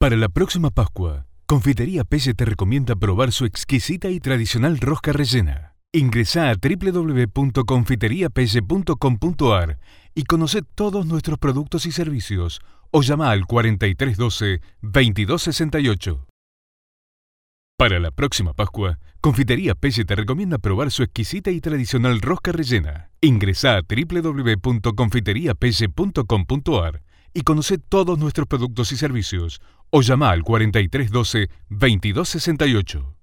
Para la próxima Pascua, Confitería Pelle te recomienda probar su exquisita y tradicional rosca rellena. Ingresa a www.confiteriapelle.com.ar y conoce todos nuestros productos y servicios o llama al 4312 2268. Para la próxima Pascua, Confitería Pelle te recomienda probar su exquisita y tradicional rosca rellena. Ingresa a www.confiteriapelle.com.ar y conoce todos nuestros productos y servicios o llama al 4312 2268.